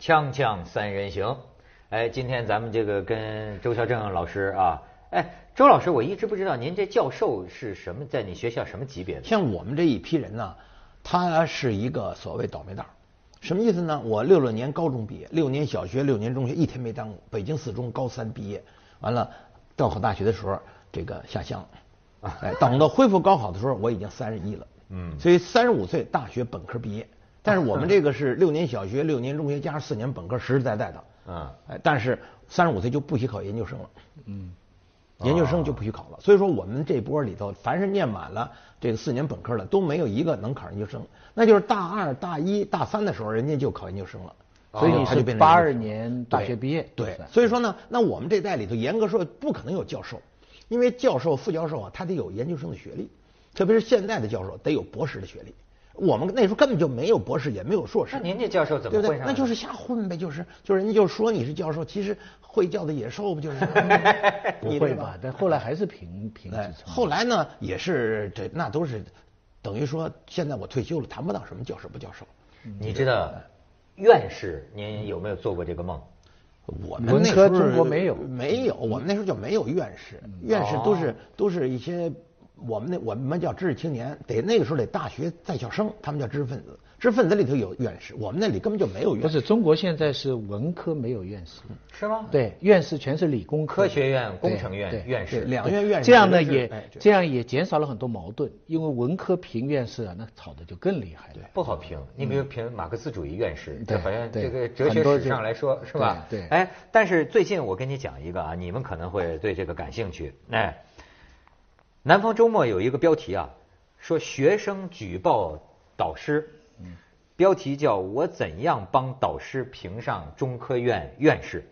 锵锵三人行，哎，今天咱们这个跟周孝正老师啊，哎，周老师，我一直不知道您这教授是什么，在你学校什么级别的？像我们这一批人呢，他是一个所谓倒霉蛋儿，什么意思呢？我六六年高中毕业，六年小学，六年中学，一天没耽误。北京四中高三毕业，完了，高考大学的时候，这个下乡，哎，等到恢复高考的时候，我已经三十一了，嗯，所以三十五岁大学本科毕业。但是我们这个是六年小学、六年中学加上四年本科，实实在在的。嗯。哎，但是三十五岁就不许考研究生了。嗯。研究生就不许考了。所以说我们这波里头，凡是念满了这个四年本科的，都没有一个能考研究生。那就是大二、大一、大三的时候，人家就考研究生了。所以他就变成八二年大学毕业。对。所以说呢，那我们这代里头，严格说不可能有教授，因为教授、副教授啊，他得有研究生的学历，特别是现在的教授得有博士的学历。我们那时候根本就没有博士，也没有硕士。那您这教授怎么混上？那就是瞎混呗，就是就是人家就说你是教授，其实会教的野兽不就是？不会吧？但后来还是评评职称。后来呢，也是这那都是等于说，现在我退休了，谈不到什么教授不教授。你知道院士您有没有做过这个梦？我们那时候中国没有没有，我们那时候就没有院士，院士都是都是一些。我们那我们叫知识青年，得那个时候得大学在校生，他们叫知识分子。知识分子里头有院士，我们那里根本就没有院士。不是中国现在是文科没有院士，是吗？对，院士全是理工科学院、工程院院士，两院院士。这样呢也这样也减少了很多矛盾，因为文科评院士啊，那吵的就更厉害了。不好评，你比如评马克思主义院士，对，好像这个哲学史上来说是吧？对。哎，但是最近我跟你讲一个啊，你们可能会对这个感兴趣，哎。南方周末有一个标题啊，说学生举报导师，标题叫我怎样帮导师评上中科院院士，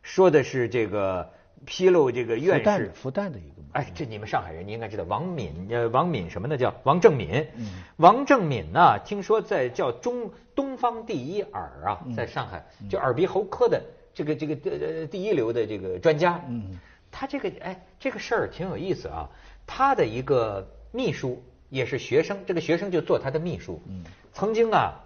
说的是这个披露这个院士。复旦的一个，哎，这你们上海人你应该知道王敏呃王敏什么呢？叫王正敏，王正敏呢，听说在叫中东方第一耳啊，在上海就耳鼻喉科的这个这个呃第一流的这个专家，嗯。他这个哎这个事儿挺有意思啊。他的一个秘书也是学生，这个学生就做他的秘书。嗯，曾经啊，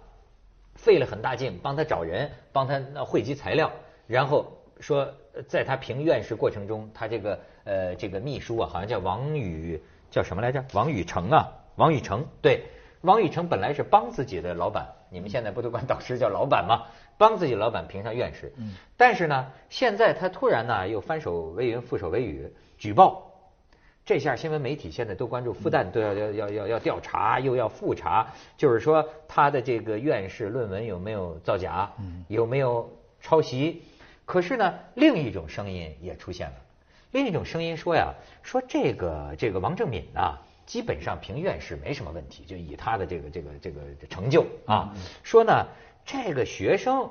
费了很大劲帮他找人，帮他汇集材料，然后说在他评院士过程中，他这个呃这个秘书啊，好像叫王宇，叫什么来着？王宇成啊，王宇成。对，王宇成本来是帮自己的老板，你们现在不都管导师叫老板吗？帮自己老板评上院士。嗯。但是呢，现在他突然呢又翻手为云覆手为雨，举报。这下新闻媒体现在都关注复旦都要要要要要调查，又要复查，就是说他的这个院士论文有没有造假，有没有抄袭？可是呢，另一种声音也出现了，另一种声音说呀，说这个这个王正敏啊，基本上评院士没什么问题，就以他的这个这个这个成就啊，说呢这个学生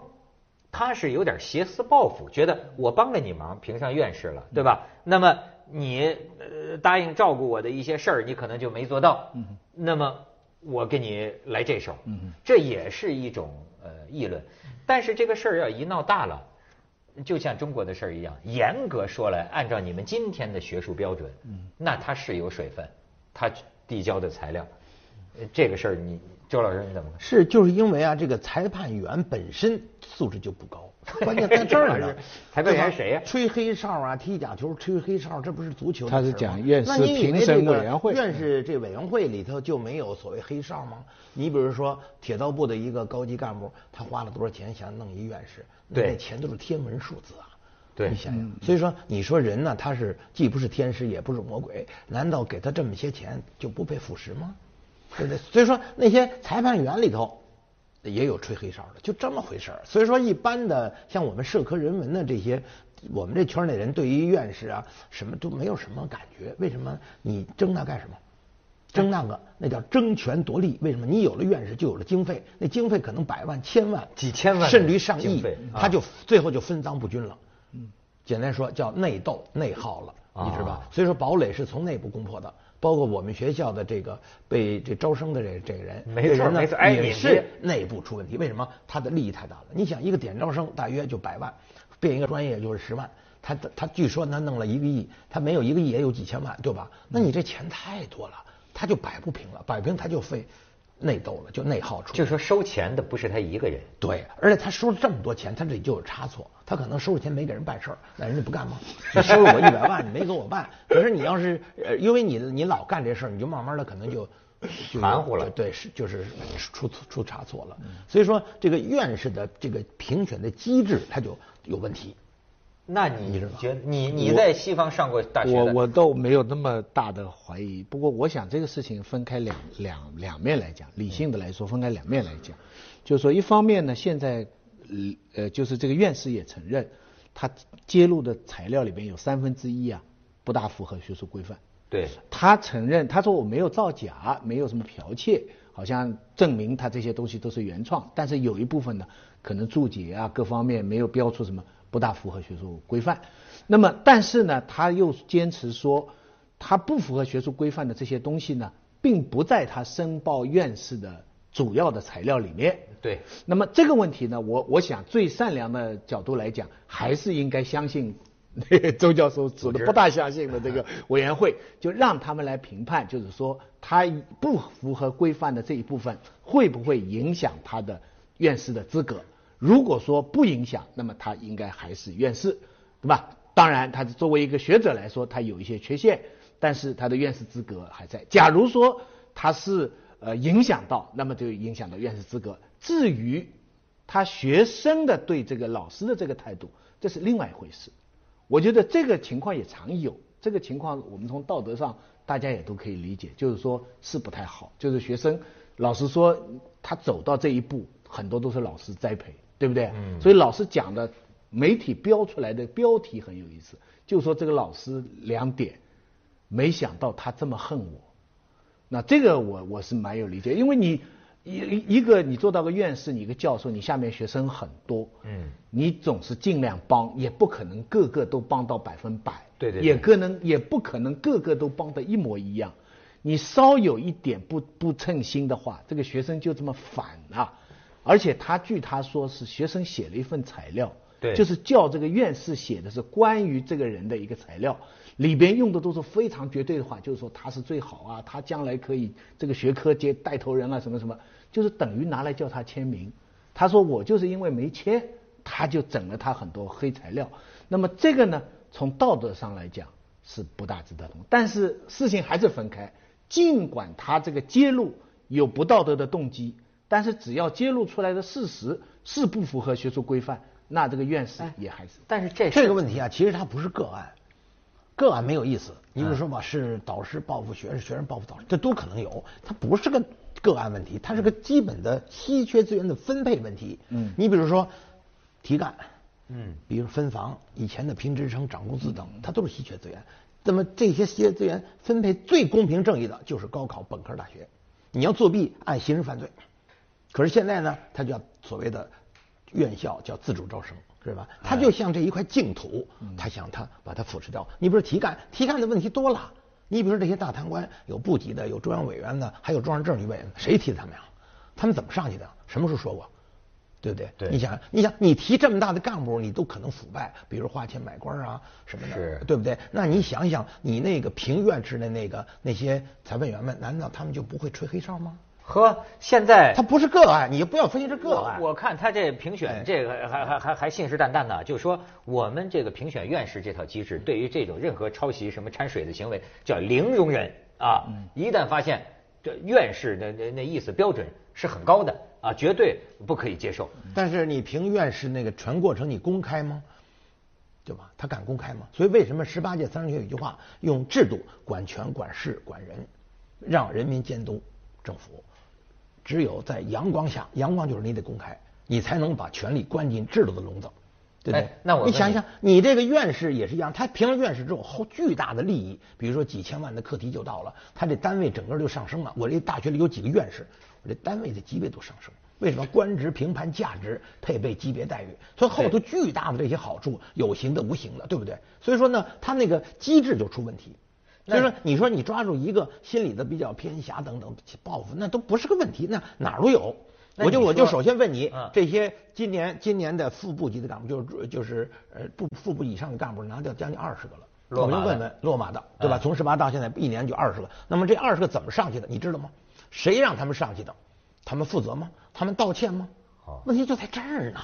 他是有点挟私报复，觉得我帮了你忙，评上院士了，对吧？那么。你呃答应照顾我的一些事儿，你可能就没做到。嗯，那么我给你来这手，嗯，这也是一种呃议论。但是这个事儿要一闹大了，就像中国的事儿一样，严格说来，按照你们今天的学术标准，嗯，那他是有水分，他递交的材料，这个事儿你周老师你怎么看？是就是因为啊，这个裁判员本身素质就不高。关键在这儿呢，裁判员谁呀？吹黑哨啊，踢假球吹黑哨，这不是足球？他是讲院士评审委员会，院士这委员会里头就没有所谓黑哨吗？你比如说铁道部的一个高级干部，他花了多少钱想弄一院士？对，那钱都是天文数字啊！对，你想想，所以说你说人呢，他是既不是天使也不是魔鬼，难道给他这么些钱就不被腐蚀吗？对不对？所以说那些裁判员里头。也有吹黑哨的，就这么回事儿。所以说，一般的像我们社科人文的这些，我们这圈内人对于院士啊，什么都没有什么感觉。为什么？你争那干什么？争那个，那叫争权夺利。为什么？你有了院士，就有了经费，那经费可能百万、千万、几千万，甚至于上亿，他就最后就分赃不均了。嗯，简单说叫内斗、内耗了，你知道吧？所以说，堡垒是从内部攻破的。包括我们学校的这个被这招生的这这个人，没错没错，也是内部出问题。为什么？他的利益太大了。你想，一个点招生大约就百万，变一个专业就是十万。他他据说他弄了一个亿，他没有一个亿也有几千万，对吧？那你这钱太多了，他就摆不平了，摆平他就费内斗了，就内耗出来。就说收钱的不是他一个人，对，而且他收了这么多钱，他这里就有差错。他可能收了钱没给人办事儿，那人家不干吗？你收了我一百万，你没给我办。可是你要是呃，因为你你老干这事儿，你就慢慢的可能就就含糊了对，是就是出出差错了。所以说这个院士的这个评选的机制，它就有问题。那你你觉得你你在西方上过大学，我我倒没有那么大的怀疑，不过我想这个事情分开两两两面来讲，理性的来说分开两面来讲，就是说一方面呢，现在呃呃就是这个院士也承认，他揭露的材料里边有三分之一啊不大符合学术规范。对，他承认，他说我没有造假，没有什么剽窃，好像证明他这些东西都是原创，但是有一部分呢，可能注解啊各方面没有标出什么不大符合学术规范。那么，但是呢，他又坚持说，他不符合学术规范的这些东西呢，并不在他申报院士的主要的材料里面。对，那么这个问题呢，我我想最善良的角度来讲，还是应该相信 那个周教授指的不大相信的这个 委员会，就让他们来评判，就是说他不符合规范的这一部分会不会影响他的院士的资格。如果说不影响，那么他应该还是院士，对吧？当然，他作为一个学者来说，他有一些缺陷，但是他的院士资格还在。假如说他是呃影响到，那么就影响到院士资格。至于他学生的对这个老师的这个态度，这是另外一回事。我觉得这个情况也常有，这个情况我们从道德上大家也都可以理解，就是说是不太好，就是学生老实说他走到这一步，很多都是老师栽培，对不对？嗯。所以老师讲的媒体标出来的标题很有意思，就说这个老师两点，没想到他这么恨我，那这个我我是蛮有理解，因为你。一一个你做到个院士，你一个教授，你下面学生很多，嗯，你总是尽量帮，也不可能个个都帮到百分百，对对，也可能也不可能个个都帮得一模一样，你稍有一点不不称心的话，这个学生就这么反了，而且他据他说是学生写了一份材料，对，就是叫这个院士写的是关于这个人的一个材料。里边用的都是非常绝对的话，就是说他是最好啊，他将来可以这个学科接带头人啊，什么什么，就是等于拿来叫他签名。他说我就是因为没签，他就整了他很多黑材料。那么这个呢，从道德上来讲是不大值得同，但是事情还是分开。尽管他这个揭露有不道德的动机，但是只要揭露出来的事实是不符合学术规范，那这个院士也还是。但是这这个问题啊，其实它不是个案。个案没有意思，你比如说吧，是导师报复学生，学生报复导师，这都可能有。它不是个个案问题，它是个基本的稀缺资源的分配问题。嗯，你比如说题干，嗯，比如分房，以前的评职称、涨工资等，它都是稀缺资源。那么这些稀缺资源分配最公平正义的就是高考本科大学。你要作弊，按刑事犯罪。可是现在呢，它叫所谓的院校叫自主招生。是吧？他就像这一块净土，他想他把它腐蚀掉。你比如提干，提干的问题多了。你比如说这些大贪官，有部级的，有中央委员的，还有中央政治局委员，谁提的他们呀？他们怎么上去的？什么时候说过？对不对？对。你想，你想，你提这么大的干部，你都可能腐败，比如花钱买官啊什么的，是，对不对？那你想想，你那个评院制的那个那些裁判员们，难道他们就不会吹黑哨吗？和现在他不是个案，你不要分析这个案。我看他这评选这个还还还还信誓旦旦的，就说我们这个评选院士这套机制，对于这种任何抄袭、什么掺水的行为，叫零容忍啊！一旦发现这院士那那那意思标准是很高的啊，绝对不可以接受。但是你评院士那个全过程你公开吗？对吧？他敢公开吗？所以为什么十八届三中全有一句话，用制度管权、管事、管人，让人民监督政府。只有在阳光下，阳光就是你得公开，你才能把权力关进制度的笼子，对不对？那我你想想，你这个院士也是一样，他评了院士之后，后巨大的利益，比如说几千万的课题就到了，他这单位整个就上升了。我这大学里有几个院士，我这单位的级别都上升。为什么？官职评判价值配备级别待遇，所以后头巨大的这些好处，有形的、无形的，对不对？所以说呢，他那个机制就出问题。所以说，你说你抓住一个心理的比较偏狭等等报复，那都不是个问题，那哪儿都有。我就我就首先问你，这些今年今年的副部级的干部，就是就是呃部副部以上的干部拿掉将近二十个了。我就问问落马的，对吧？从十八到现在一年就二十个。那么这二十个怎么上去的？你知道吗？谁让他们上去的？他们负责吗？他们道歉吗？问题就在这儿呢。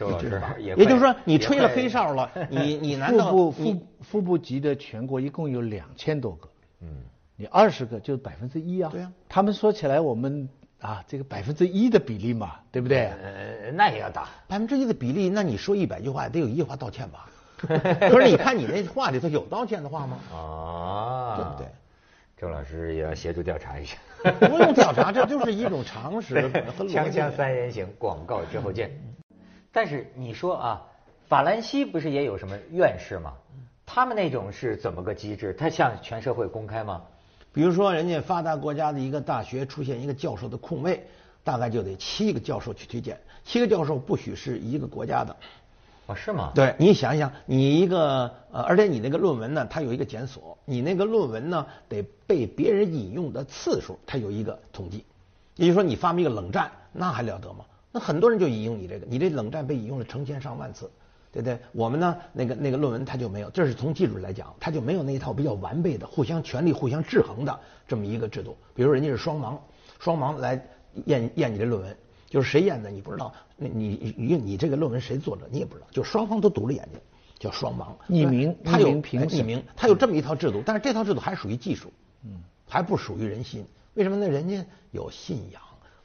周老师也也就是说，你吹了黑哨了 你你难道副部副副部级的全国一共有两千多个，嗯，你二十个就是百分之一啊。对啊。他们说起来，我们啊，这个百分之一的比例嘛，对不对？呃，那也要打百分之一的比例，那你说一百句话，得有一句话道歉吧？可是你看你那话里头有道歉的话吗？啊，对不对？周老师也要协助调查一下。不用调查，这就是一种常识和锵锵三人行，广告之后见。但是你说啊，法兰西不是也有什么院士吗？他们那种是怎么个机制？他向全社会公开吗？比如说，人家发达国家的一个大学出现一个教授的空位，大概就得七个教授去推荐，七个教授不许是一个国家的。哦，是吗？对，你想想，你一个呃，而且你那个论文呢，它有一个检索，你那个论文呢得被别人引用的次数，它有一个统计。也就是说，你发明一个冷战，那还了得吗？那很多人就引用你这个，你这冷战被引用了成千上万次，对不对？我们呢，那个那个论文它就没有，这是从技术来讲，它就没有那一套比较完备的、互相权力互相制衡的这么一个制度。比如人家是双盲，双盲来验验你的论文，就是谁验的你不知道，那你你你这个论文谁作者你也不知道，就双方都堵着眼睛，叫双盲。匿名，他有评匿名，他有这么一套制度，但是这套制度还属于技术，嗯，还不属于人心。为什么呢？人家有信仰。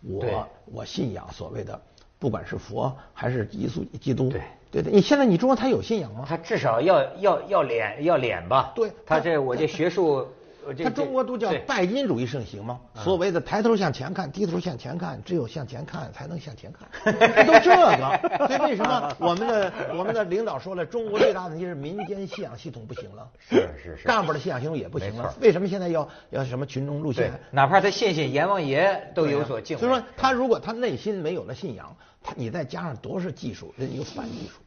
我我信仰所谓的，不管是佛还是耶稣基督，对对对，你现在你中国他有信仰吗？他至少要要要脸要脸吧？对，他这我这学术。他中国都叫拜金主义盛行吗？所谓的抬头向前看，低头向前看，只有向前看才能向前看，都这个。所以为什么我们的我们的领导说了，中国最大的问题是民间信仰系统不行了，是是是，干部的信仰系统也不行了。为什么现在要要什么群众路线？哪怕他信信阎王爷都有所敬畏。所以说，他如果他内心没有了信仰，他你再加上多少技术，人家有反技术，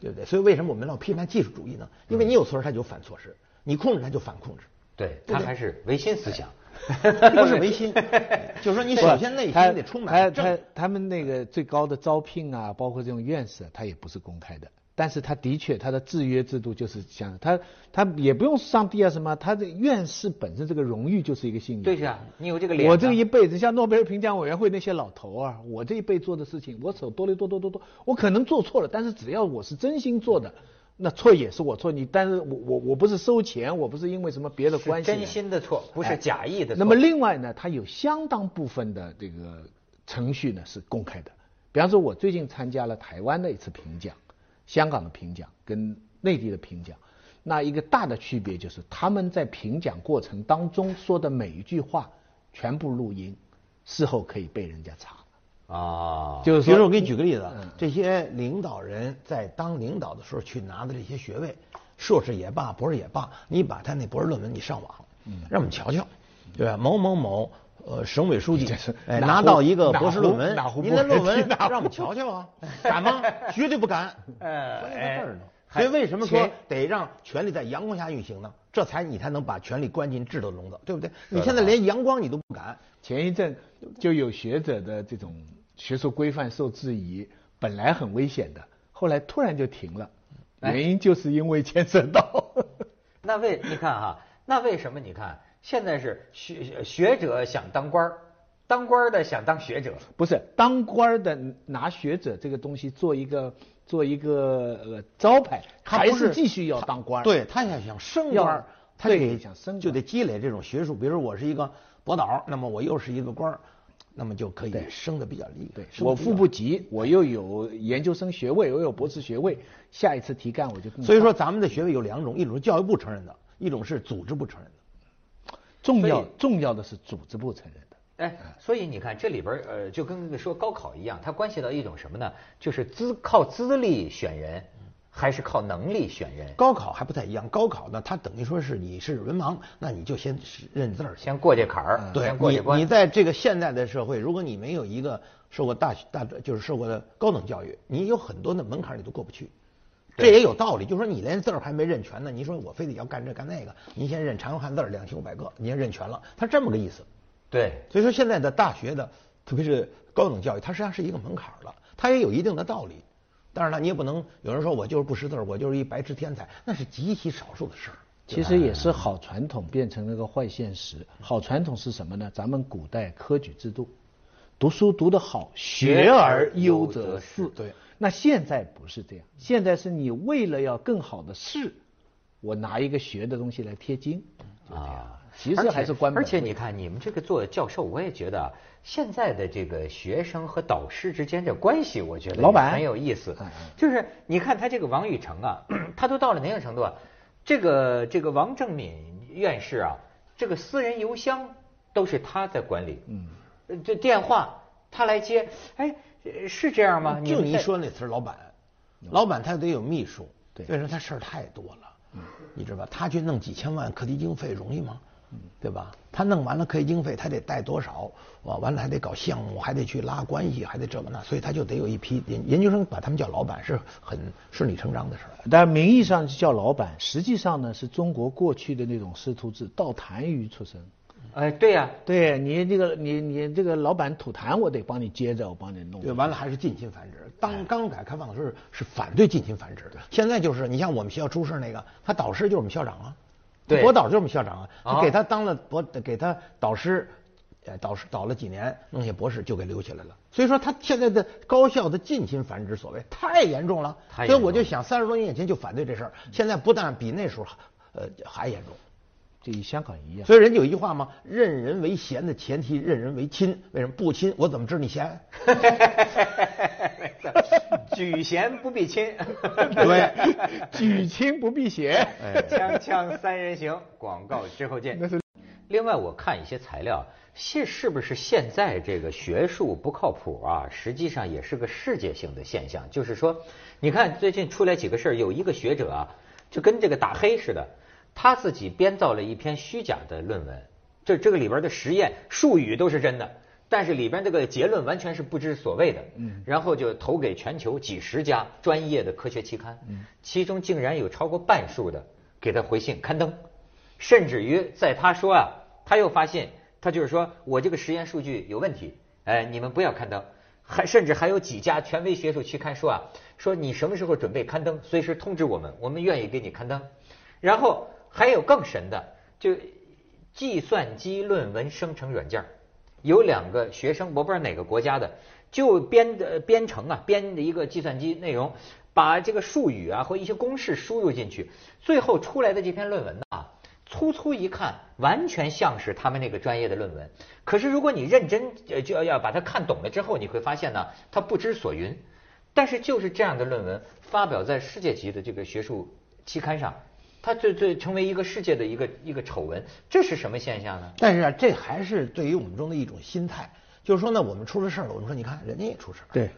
对不对？所以为什么我们要批判技术主义呢？因为你有措施，他就反措施；你控制，他就反控制。对他还是唯心思想，不是唯心，就是说你首先内心得充满他他他们那个最高的招聘啊，包括这种院士，他也不是公开的。但是他的确他的制约制度就是像他他也不用上帝啊什么，他的院士本身这个荣誉就是一个信仰。对呀，你有这个脸。我这一辈子像诺贝尔评奖委员会那些老头啊，我这一辈做的事情，我手多了多多多多，我可能做错了，但是只要我是真心做的。那错也是我错，你但是我我我不是收钱，我不是因为什么别的关系，真心的错，不是假意的。那么另外呢，它有相当部分的这个程序呢是公开的。比方说，我最近参加了台湾的一次评奖，香港的评奖跟内地的评奖，那一个大的区别就是他们在评奖过程当中说的每一句话全部录音，事后可以被人家查。啊，就是比如说我给你举个例子，这些领导人在当领导的时候去拿的这些学位，硕士也罢，博士也罢，你把他那博士论文你上网，让我们瞧瞧，对吧？某某某呃省委书记哎拿到一个博士论文，您的论文让我们瞧瞧啊，敢吗？绝对不敢。哎，所以为什么说得让权力在阳光下运行呢？这才你才能把权力关进制度笼子，对不对？你现在连阳光你都不敢。前一阵就有学者的这种。学术规范受质疑，本来很危险的，后来突然就停了，原因就是因为牵涉到。那为你看哈，那为什么你看现在是学学者想当官儿，当官的想当学者？不是当官的拿学者这个东西做一个做一个呃招牌，还是继续要当官？对他要想升官，他得想升就得积累这种学术。比如说我是一个博导，那么我又是一个官儿。那么就可以升的比较厉害。我副部级，我又有研究生学位，我有博士学位，下一次提干我就。所以说，咱们的学位有两种，一种是教育部承认的，一种是组织部承认的。重要重要的是组织部承认的。哎，所以你看这里边呃，就跟说高考一样，它关系到一种什么呢？就是资靠资历选人。还是靠能力选人，高考还不太一样。高考呢，它等于说是你是文盲，那你就先认字儿，先过这坎儿。对，你你在这个现在的社会，如果你没有一个受过大学大就是受过的高等教育，你有很多的门槛你都过不去。这也有道理，就说你连字儿还没认全呢，你说我非得要干这干那个，您先认常用汉字两千五百个，您先认全了，他这么个意思。对，所以说现在的大学的，特别是高等教育，它实际上是一个门槛了，它也有一定的道理。当然了，你也不能有人说我就是不识字，我就是一白痴天才，那是极其少数的事儿。其实也是好传统变成了个坏现实。好传统是什么呢？咱们古代科举制度，读书读得好，学而优则仕。对，那现在不是这样，现在是你为了要更好的仕，我拿一个学的东西来贴金，就这样。啊，其实还是官本而且你看，你们这个做教授，我也觉得啊现在的这个学生和导师之间这关系，我觉得老板很有意思。就是你看他这个王宇成啊，他都到了哪种程度啊？这个这个王正敏院士啊，这个私人邮箱都是他在管理。这电话他来接，哎，呃是这样吗？就你说那词儿，老板，老板他得有秘书，对为什么他事儿太多了？你知道吧？他去弄几千万课题经费容易吗？对吧？他弄完了可以经费，他得带多少？哇，完了还得搞项目，还得去拉关系，还得这个那，所以他就得有一批研研究生，把他们叫老板是很顺理成章的事儿。但名义上叫老板，实际上呢是中国过去的那种师徒制，倒痰盂出身。哎，对呀、对你这个你你这个老板吐痰，我得帮你接着，我帮你弄。对，完了还是近亲繁殖。当刚改革开放的时候是反对近亲繁殖的，现在就是你像我们学校出事那个，他导师就是我们校长啊，对博导就是我们校长啊，给他当了博，给他导师，呃，导师导了几年，弄些博士就给留下来了。所以说他现在的高校的近亲繁殖所谓太严重了，所以我就想三十多年以前就反对这事儿，现在不但比那时候呃还严重。这与香港一样。所以人家有一句话嘛，任人为贤的前提任人为亲。为什么不亲？我怎么知你贤？举贤不避亲。对，举亲不避嫌。锵锵三人行，广告之后见。另外，我看一些材料，现是不是现在这个学术不靠谱啊？实际上也是个世界性的现象。就是说，你看最近出来几个事儿，有一个学者啊，就跟这个打黑似的，他自己编造了一篇虚假的论文，这这个里边的实验术语都是真的。但是里边这个结论完全是不知所谓的，嗯，然后就投给全球几十家专业的科学期刊，嗯，其中竟然有超过半数的给他回信刊登，甚至于在他说啊，他又发现他就是说我这个实验数据有问题，哎，你们不要刊登，还甚至还有几家权威学术期刊说啊，说你什么时候准备刊登，随时通知我们，我们愿意给你刊登。然后还有更神的，就计算机论文生成软件有两个学生，我不知道哪个国家的，就编的编程啊，编的一个计算机内容，把这个术语啊和一些公式输入进去，最后出来的这篇论文呢，粗粗一看，完全像是他们那个专业的论文。可是如果你认真呃就要要把它看懂了之后，你会发现呢，它不知所云。但是就是这样的论文发表在世界级的这个学术期刊上，它最最成为一个世界的一个一个丑闻，这是什么现象呢？但是啊，这还是对于我们中的一种心态，就是说呢，我们出了事儿了，我们说你看人家也出事儿，对，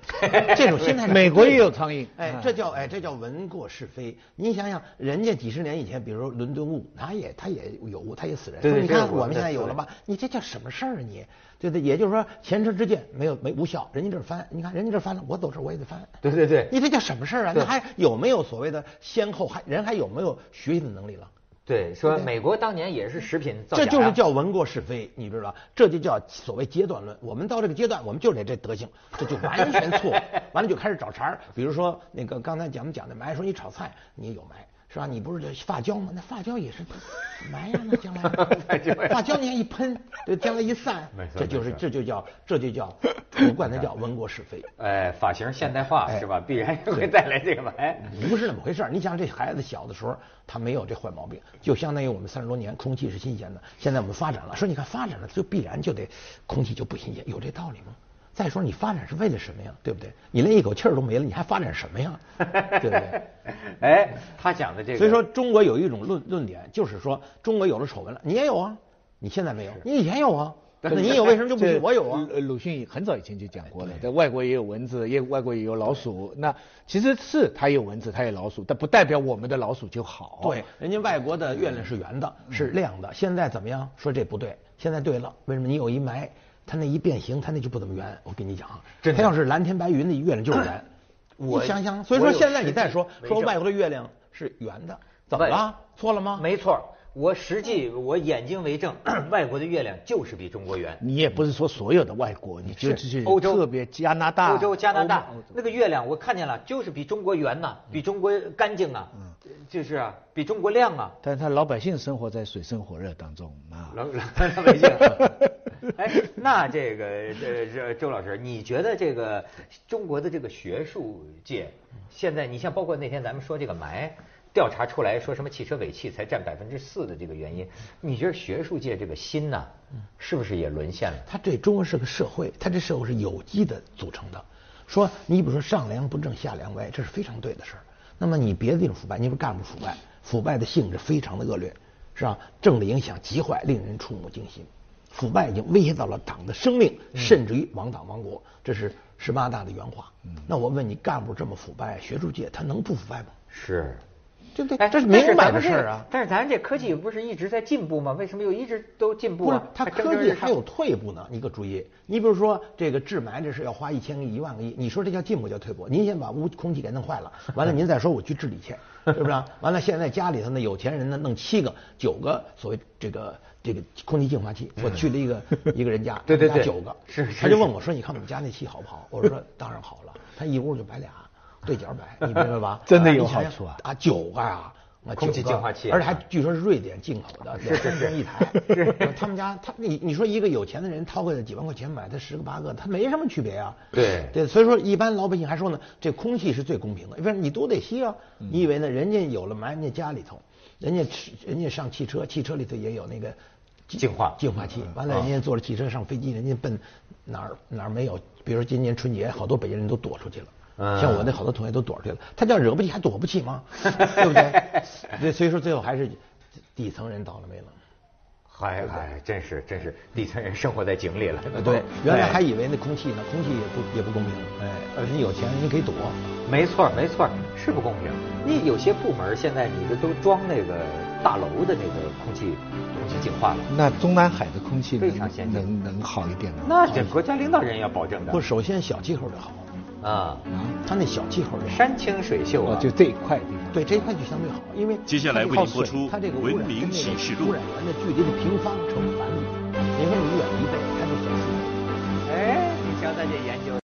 这种心态 美国也有苍蝇哎嗯，这叫哎这叫闻过是非。你想想，人家几十年以前，比如说伦敦雾，他也他也有，他也死人。你看我们现在有了吧？你这叫什么事儿啊你？对对，也就是说前车之鉴没有没无效，人家这儿翻，你看人家这儿翻了，我走这儿我也得翻。对对对你这叫什么事儿啊？对那还有没有所谓的先后？还人还有没有学习的能力了？对，说美国当年也是食品造假这就是叫闻过是非，你知道？这就叫所谓阶段论。我们到这个阶段，我们就得这德行，这就完全错。完了就开始找茬儿，比如说那个刚才咱们讲的埋，说你炒菜你有埋是吧？你不是这发胶吗？那发胶也是埋呀，那将来 发胶你看一喷，对，将来一散，这就是这就叫这就叫我管它叫文过是非。哎，发型现代化哎是吧？必然会带来这个霾。不是那么回事儿。你想这孩子小的时候，他没有这坏毛病，就相当于我们三十多年空气是新鲜的。现在我们发展了，说你看发展了，就必然就得空气就不新鲜，有这道理吗？再说你发展是为了什么呀？对不对？你连一口气儿都没了，你还发展什么呀？对不对？哎，他讲的这个，所以说中国有一种论论点，就是说中国有了丑闻了，你也有啊，你现在没有，你以前有啊，那你有为什么就不这行？我有啊。呃鲁迅很早以前就讲过了，在外国也有蚊子，也外国也有老鼠。那其实是它有蚊子，它有老鼠，但不代表我们的老鼠就好。对，人家外国的月亮是圆的，是亮的。现在怎么样？说这不对，现在对了。为什么？你有一霾，它那一变形，它那就不怎么圆。我跟你讲，真的它要是蓝天白云的月亮就是圆。我你想想，所以说现在你再说说外国的月亮是圆的，怎么了？错了吗？没错，我实际我眼睛为证，外国的月亮就是比中国圆。你也不是说所有的外国，你就是去欧洲特别加拿大、欧洲、加拿大那个月亮，我看见了，就是比中国圆呐，比中国干净啊，就是啊，比中国亮啊。但是他老百姓生活在水深火热当中啊。老百姓，哎，那这个这这周老师，你觉得这个中国的这个学术界，现在你像包括那天咱们说这个霾调查出来说什么汽车尾气才占百分之四的这个原因，你觉得学术界这个心呐，是不是也沦陷了？它对中国是个社会，它这社会是有机的组成的。说你比如说上梁不正下梁歪，这是非常对的事儿。那么你别的地方腐败，你比如干部腐败，腐败的性质非常的恶劣，是吧？政治影响极坏，令人触目惊心。腐败已经威胁到了党的生命，甚至于亡党亡国。这是十八大的原话。那我问你，干部这么腐败，学术界他能不腐败吗？是。对不对？哎，这是明摆的事儿啊。但是咱这科技不是一直在进步吗？为什么又一直都进步？不是，它科技还有退步呢。你可注意，你比如说这个治霾这事要花一千个亿、一万个亿，你说这叫进步叫退步？您先把屋空气给弄坏了，完了 您再说我去治理去，是不是？啊完了现在家里头呢有钱人呢，弄七个、九个所谓这个这个空气净化器。我去了一个一个人家，对对对，九个，是，他就问我说：“你看我们家那气好不好？”我说：“当然好了。”他一屋就摆俩，对角摆，你明白吧？真的有好处啊！啊，九个啊！空气净化器，而且还据说是瑞典进口的，是是是 一台。他们家他你你说一个有钱的人掏个几万块钱买他十个八个，他没什么区别啊。对对，所以说一般老百姓还说呢，这空气是最公平的，因为你都得吸啊。你以为呢？人家有了埋，人家家里头，人家吃人家上汽车，汽车里头也有那个净化净化器。完了，人家坐着汽车上飞机，人家奔哪儿哪儿没有？比如说今年春节，好多北京人都躲出去了。像我那好多同学都躲出去了，他叫惹不起还躲不起吗？对不对？对，所以说最后还是底层人倒了霉了。嗨嗨，真是真是底层人生活在井里了。对，原来还以为那空气呢，空气也不也不公平。哎，你有钱你可以躲。没错没错，是不公平。你有些部门现在你这都装那个大楼的那个空气空气净化了。那中南海的空气非常先进，能能好一点吗？那这国家领导人要保证的。不，首先小气候得好。啊，它那小气候，山清水秀啊，就这一块地方，对这一块就相对好，因为接下来为您播出它这个文明启示录。污染源的距离的平方成反比，你说你远一倍，它就小四倍。哎，你瞧咱这研究。